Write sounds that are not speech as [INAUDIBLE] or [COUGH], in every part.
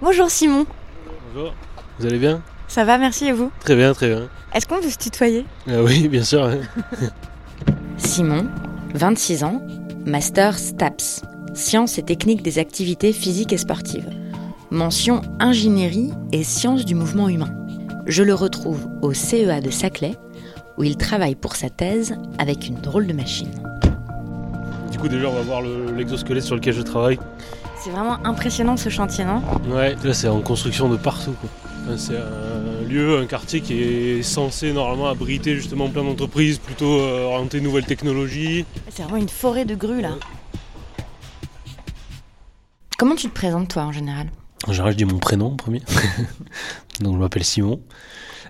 Bonjour Simon. Bonjour. Vous allez bien? Ça va, merci et vous? Très bien, très bien. Est-ce qu'on peut se tutoyer? Ah oui, bien sûr. hein. [LAUGHS] Simon, 26 ans, master STAPS, sciences et techniques des activités physiques et sportives. Mention ingénierie et sciences du mouvement humain. Je le retrouve au CEA de Saclay, où il travaille pour sa thèse avec une drôle de machine. Du coup, déjà, on va voir le- l'exosquelette sur lequel je travaille. C'est vraiment impressionnant ce chantier, non Ouais, là, c'est en construction de partout. quoi. C'est un lieu, un quartier qui est censé normalement abriter justement plein d'entreprises plutôt euh, orientées nouvelles technologies. C'est vraiment une forêt de grues là. Comment tu te présentes toi en général? En général, je dis mon prénom en premier. [LAUGHS] Donc, je m'appelle Simon.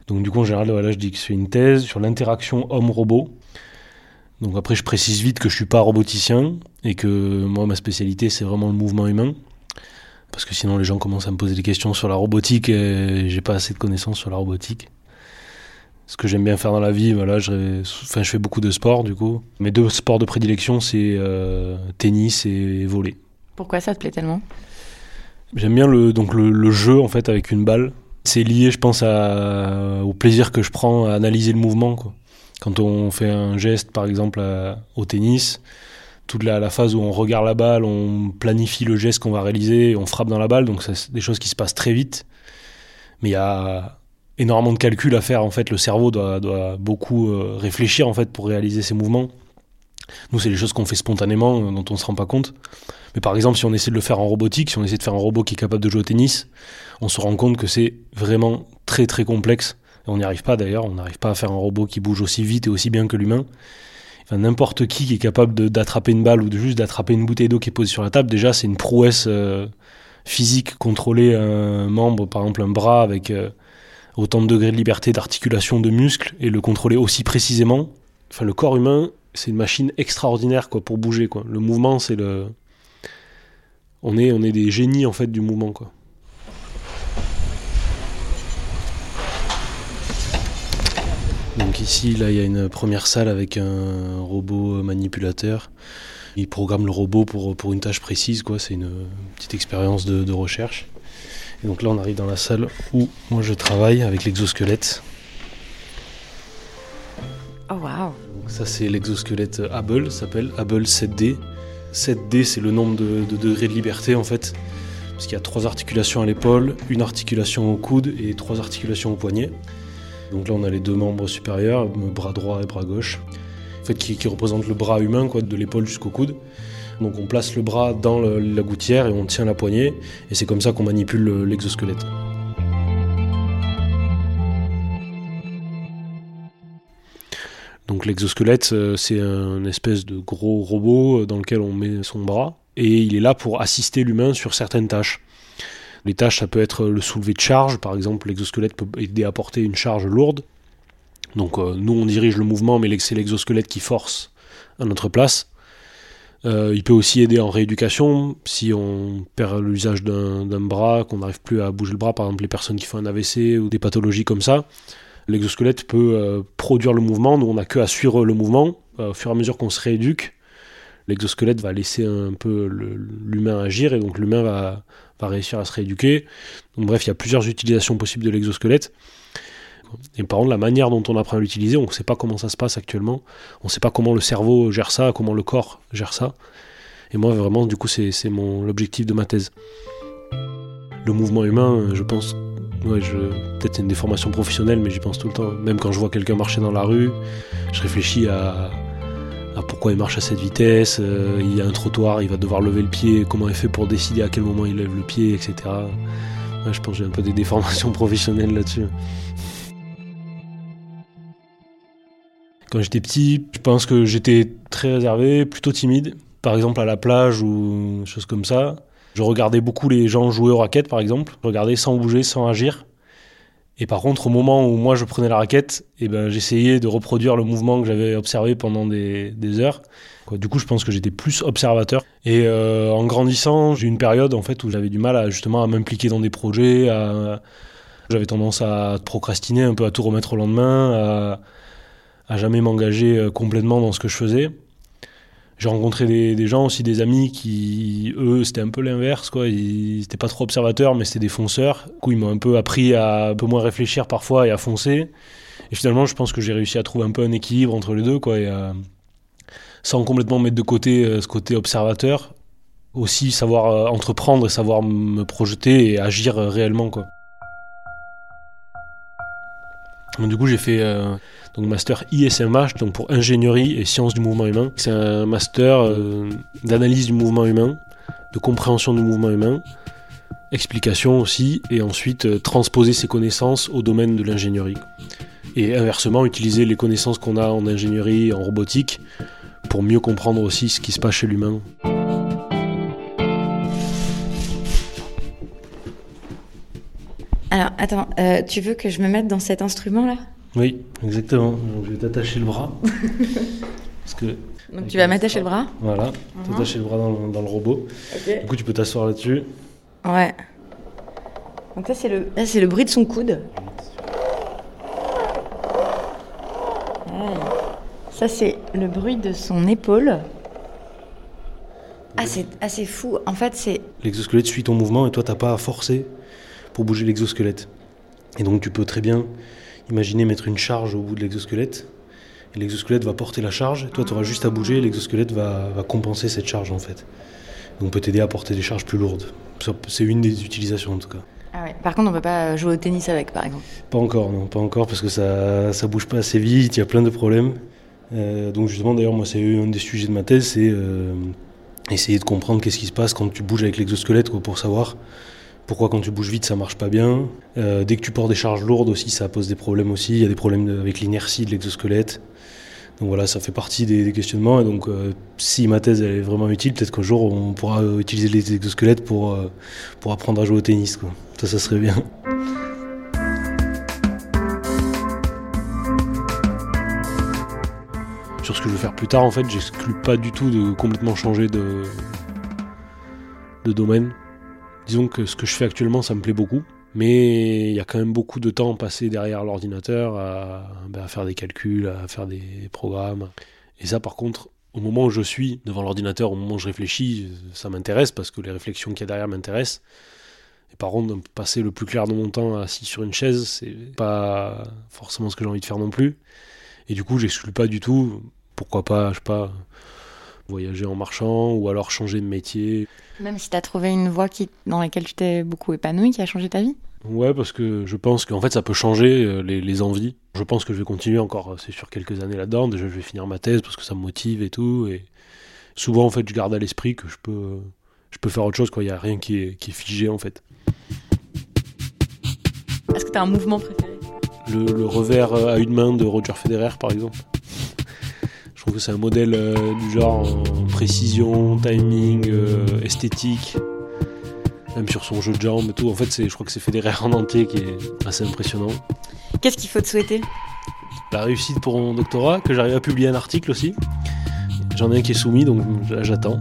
Donc, du coup, en général, voilà, je dis que je fais une thèse sur l'interaction homme-robot. Donc, après, je précise vite que je suis pas roboticien et que moi, ma spécialité, c'est vraiment le mouvement humain. Parce que sinon, les gens commencent à me poser des questions sur la robotique et j'ai pas assez de connaissances sur la robotique. Ce que j'aime bien faire dans la vie, voilà, je, enfin, je fais beaucoup de sport, du coup. Mes deux sports de prédilection, c'est euh, tennis et volley. Pourquoi ça te plaît tellement? J'aime bien le, donc le, le jeu en fait avec une balle. C'est lié, je pense, à, au plaisir que je prends à analyser le mouvement. Quoi. Quand on fait un geste, par exemple, au tennis, toute la, phase où on regarde la balle, on planifie le geste qu'on va réaliser, on frappe dans la balle, donc c'est des choses qui se passent très vite. Mais il y a énormément de calculs à faire. En fait, le cerveau doit, beaucoup euh, réfléchir en fait pour réaliser ces mouvements. Nous, c'est des choses qu'on fait spontanément, euh, dont on se rend pas compte. Mais par exemple, si on essaie de le faire en robotique, si on essaie de faire un robot qui est capable de jouer au tennis, on se rend compte que c'est vraiment très très complexe. On n'y arrive pas d'ailleurs, on n'arrive pas à faire un robot qui bouge aussi vite et aussi bien que l'humain. Enfin, N'importe qui qui est capable d'attraper une balle ou de juste d'attraper une bouteille d'eau qui est posée sur la table, déjà c'est une prouesse euh, physique. Contrôler un membre, par exemple un bras avec euh, autant de degrés de liberté, d'articulation, de muscles, et le contrôler aussi précisément. Enfin, le corps humain, c'est une machine extraordinaire quoi, pour bouger. Quoi. Le mouvement, c'est le, on est, on est des génies en fait du mouvement quoi. Donc ici, là, il y a une première salle avec un robot manipulateur. Il programme le robot pour, pour une tâche précise, quoi. C'est une petite expérience de, de recherche. Et donc là, on arrive dans la salle où moi je travaille avec l'exosquelette. Oh Donc ça, c'est l'exosquelette Hubble, s'appelle Hubble 7D. 7D, c'est le nombre de, de degrés de liberté en fait. Parce qu'il y a trois articulations à l'épaule, une articulation au coude et trois articulations au poignet. Donc là, on a les deux membres supérieurs, bras droit et bras gauche, qui, représentent le bras humain, de l'épaule jusqu'au coude. Donc on place le bras dans la gouttière et on tient la poignée, et c'est comme ça qu'on manipule le- l'exosquelette. Donc l'exosquelette, euh, c'est un espèce de gros robot euh, dans lequel on met son bras, et il est là pour assister l'humain sur certaines tâches. Les tâches, ça peut être le soulevé de charge, par exemple, l'exosquelette peut aider à porter une charge lourde. Donc euh, nous, on dirige le mouvement, mais c'est l'exosquelette qui force à notre place. Euh, il peut aussi aider en rééducation, si on perd l'usage d'un bras, qu'on n'arrive plus à bouger le bras, par exemple les personnes qui font un AVC ou des pathologies comme ça. L'exosquelette peut euh, produire le mouvement, nous on n'a que à suivre le mouvement. Au fur et à mesure qu'on se rééduque, l'exosquelette va laisser un peu l'humain agir et donc l'humain va, va réussir à se rééduquer. Bref, il y a plusieurs utilisations possibles de l'exosquelette. Et par contre, la manière dont on apprend à l'utiliser, on ne sait pas comment ça se passe actuellement. On ne sait pas comment le cerveau gère ça, comment le corps gère ça. Et moi, vraiment, du coup, c'est l'objectif de ma thèse. Le mouvement humain, euh, je pense, peut-être c'est une déformation professionnelle, mais j'y pense tout le temps. Même quand je vois quelqu'un marcher dans la rue, je réfléchis à pourquoi il marche à cette vitesse. euh, il y a un trottoir, il va devoir lever le pied. Comment il fait pour décider à quel moment il lève le pied, etc. Je pense que j'ai un peu des déformations [LAUGHS] professionnelles là-dessus. Quand j'étais petit, je pense que j'étais très réservé, plutôt timide. Par exemple à la plage ou choses comme ça. Je regardais beaucoup les gens jouer aux raquettes, par exemple. Je regardais sans bouger, sans agir. Et par contre, au moment où moi je prenais la raquette, eh ben, j'essayais de reproduire le mouvement que j'avais observé pendant des, des heures. Du coup, je pense que j'étais plus observateur. Et euh, en grandissant, j'ai eu une période en fait où j'avais du mal à justement à m'impliquer dans des projets. À... J'avais tendance à procrastiner, un peu à tout remettre au lendemain, à, à jamais m'engager euh, complètement dans ce que je faisais. J'ai rencontré des, gens aussi, des amis qui, eux, c'était un peu l'inverse, quoi. Ils n'étaient pas trop observateurs, mais c'était des fonceurs. Du coup, ils m'ont un peu appris à un peu moins réfléchir parfois et à foncer. Et finalement, je pense que j'ai réussi à trouver un peu un équilibre entre les deux, quoi, et sans complètement mettre de côté euh, ce côté observateur, aussi savoir euh, entreprendre et savoir me projeter et agir réellement, quoi. Du coup, j'ai fait donc master ISMH, donc pour ingénierie et sciences du mouvement humain. C'est un master euh, d'analyse du mouvement humain, de compréhension du mouvement humain, explication aussi, et ensuite euh, transposer ces connaissances au domaine de l'ingénierie. Et inversement, utiliser les connaissances qu'on a en ingénierie et en robotique pour mieux comprendre aussi ce qui se passe chez l'humain. Alors, attends, euh, tu veux que je me mette dans cet instrument-là? Oui, exactement. Donc, je vais t'attacher le bras. [LAUGHS] parce que, Donc tu vas m'attacher le bras? Voilà, uh-huh. t'attacher le bras dans, le robot. Du coup, tu peux t'asseoir là-dessus. Ouais. Donc ça, c'est le, c'est le bruit de son coude. Ça, c'est le bruit de son épaule. Ah, c'est assez fou. En fait, c'est... L'exosquelette suit ton mouvement et toi, t'as pas à forcer pour bouger l'exosquelette. Et donc, tu peux très bien Imaginez mettre une charge au bout de l'exosquelette. Et l'exosquelette va porter la charge. toi, tu auras juste à bouger. L'exosquelette va, compenser cette charge en fait. On peut t'aider à porter des charges plus lourdes. C'est une des utilisations en tout cas. Ah ouais. Par contre, on peut pas jouer au tennis avec, par exemple. Pas encore, non, pas encore parce que ça, ça bouge pas assez vite. Il y a plein de problèmes. Euh, donc justement, d'ailleurs, moi, c'est un des sujets de ma thèse, c'est euh, essayer de comprendre qu'est-ce qui se passe quand tu bouges avec l'exosquelette pour savoir pourquoi quand tu bouges vite ça marche pas bien? Euh, Dès que tu portes des charges lourdes aussi, ça pose des problèmes aussi. Il y a des problèmes avec l'inertie de l'exosquelette. Donc voilà, ça fait partie des, questionnements. Et donc, euh, si ma thèse est vraiment utile, peut-être qu'un jour on pourra utiliser les exosquelettes pour, euh, apprendre à jouer au tennis. Ça, ça serait bien. Sur ce que je veux faire plus tard, en fait, j'exclus pas du tout de complètement changer de domaine. Disons que ce que je fais actuellement, ça me plaît beaucoup, mais il y a quand même beaucoup de temps passé derrière l'ordinateur ben, à, faire des calculs, à faire des programmes. Et ça, par contre, au moment où je suis devant l'ordinateur, au moment où je réfléchis, ça m'intéresse parce que les réflexions qu'il y a derrière m'intéressent. Et par contre, passer le plus clair de mon temps assis sur une chaise, c'est pas forcément ce que j'ai envie de faire non plus. Et du coup, j'exclus pas du tout. Pourquoi pas, je sais pas, voyager en marchant ou alors changer de métier. Même si tu as trouvé une voie qui, dans laquelle tu t'es beaucoup épanoui, qui a changé ta vie Ouais, parce que je pense qu'en fait ça peut changer euh, les, envies. Je pense que je vais continuer encore, c'est sûr, quelques années là-dedans. Déjà, je vais finir ma thèse parce que ça me motive et tout. Et souvent, en fait, je garde à l'esprit que je peux, je peux faire autre chose, quoi. Il n'y a rien qui est, qui est figé, en fait. Est-ce que tu as un mouvement préféré? Le, le, revers à une main de Roger Federer, par exemple. Trouve que c'est un modèle euh, du genre précision, timing, euh, esthétique, même sur son jeu de jambes et tout. En fait, je crois que c'est Federer en entier qui est assez impressionnant. Qu'est-ce qu'il faut te souhaiter? La réussite pour mon doctorat, que j'arrive à publier un article aussi. J'en ai un qui est soumis, donc j'attends.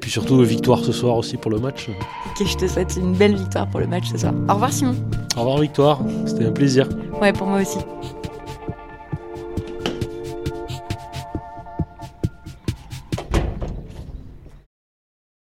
Puis surtout, victoire ce soir aussi pour le match. Ok, je te souhaite une belle victoire pour le match ce soir. Au revoir Simon. Au revoir Victoire, c'était un plaisir. Ouais, pour moi aussi.